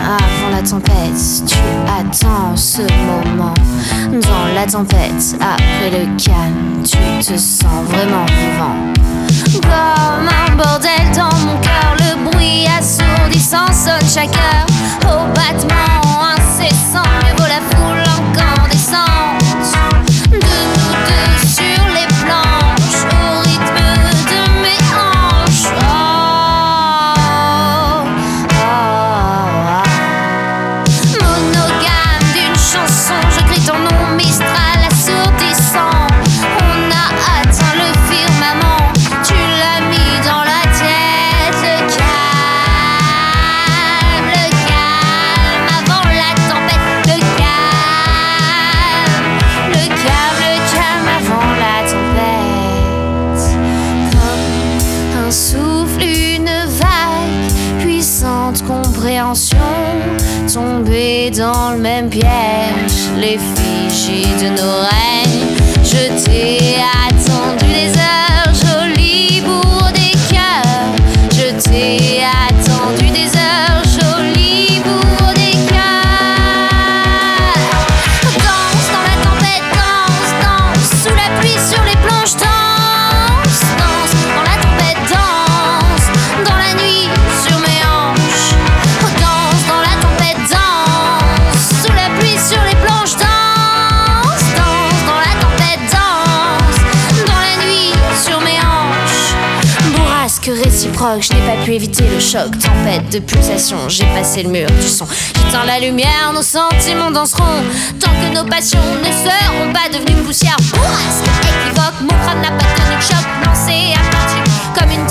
avant la tempête. Tu attends ce moment dans la tempête. Après le calme, tu te sens vraiment vivant. Tombée dans le même piège, l'effigie de nos règnes. Je t'ai Réciproque, je n'ai pas pu éviter le choc. Tempête de pulsations, j'ai passé le mur du son. J'éteins la lumière, nos sentiments danseront. Tant que nos passions ne seront pas devenues poussière. Bourrasque équivoque, mon crâne n'a pas tenu de choc. Lancé à tube, comme une